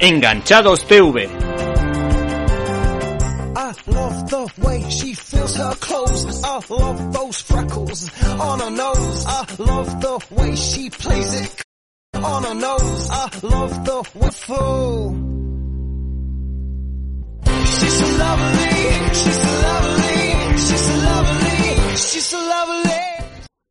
Enganchados TV. I love the way she feels her clothes. I love those freckles on her nose. I love the way she plays it on her nose. I love the wiffle. She's so lovely, she's so lovely, she's so lovely, she's so lovely.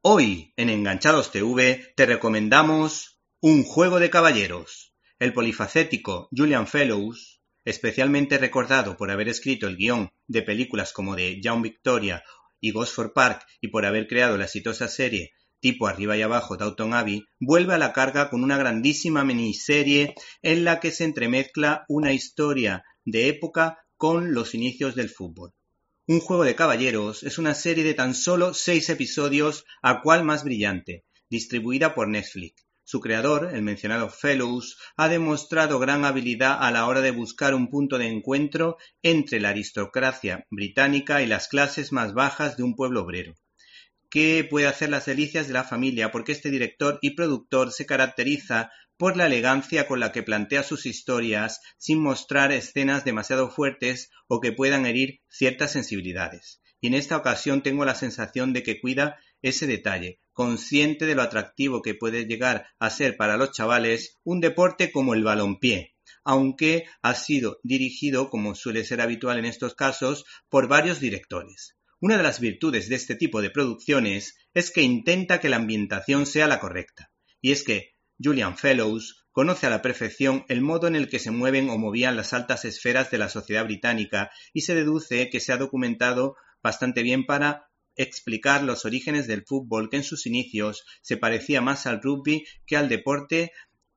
Hoy en Enganchados TV te recomendamos Un juego de caballeros. El polifacético Julian Fellows, especialmente recordado por haber escrito el guion de películas como de Young Victoria y Gosford Park y por haber creado la exitosa serie tipo arriba y abajo Downton Abbey, vuelve a la carga con una grandísima miniserie en la que se entremezcla una historia de época con los inicios del fútbol. Un juego de caballeros es una serie de tan solo seis episodios, a cual más brillante, distribuida por Netflix. Su creador, el mencionado Fellows, ha demostrado gran habilidad a la hora de buscar un punto de encuentro entre la aristocracia británica y las clases más bajas de un pueblo obrero que puede hacer las delicias de la familia porque este director y productor se caracteriza por la elegancia con la que plantea sus historias sin mostrar escenas demasiado fuertes o que puedan herir ciertas sensibilidades. Y en esta ocasión tengo la sensación de que cuida ese detalle, consciente de lo atractivo que puede llegar a ser para los chavales un deporte como el balompié, aunque ha sido dirigido, como suele ser habitual en estos casos, por varios directores. Una de las virtudes de este tipo de producciones es que intenta que la ambientación sea la correcta, y es que Julian Fellows conoce a la perfección el modo en el que se mueven o movían las altas esferas de la sociedad británica y se deduce que se ha documentado bastante bien para explicar los orígenes del fútbol que en sus inicios se parecía más al rugby que al deporte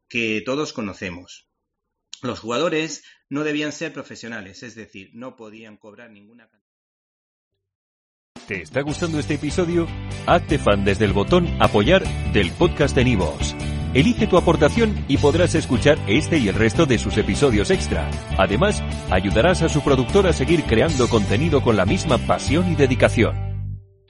que todos conocemos. Los jugadores no debían ser profesionales, es decir, no podían cobrar ninguna cantidad. ¿Te está gustando este episodio? Hazte fan desde el botón Apoyar del podcast de Nivos. Elige tu aportación y podrás escuchar este y el resto de sus episodios extra. Además, ayudarás a su productor a seguir creando contenido con la misma pasión y dedicación.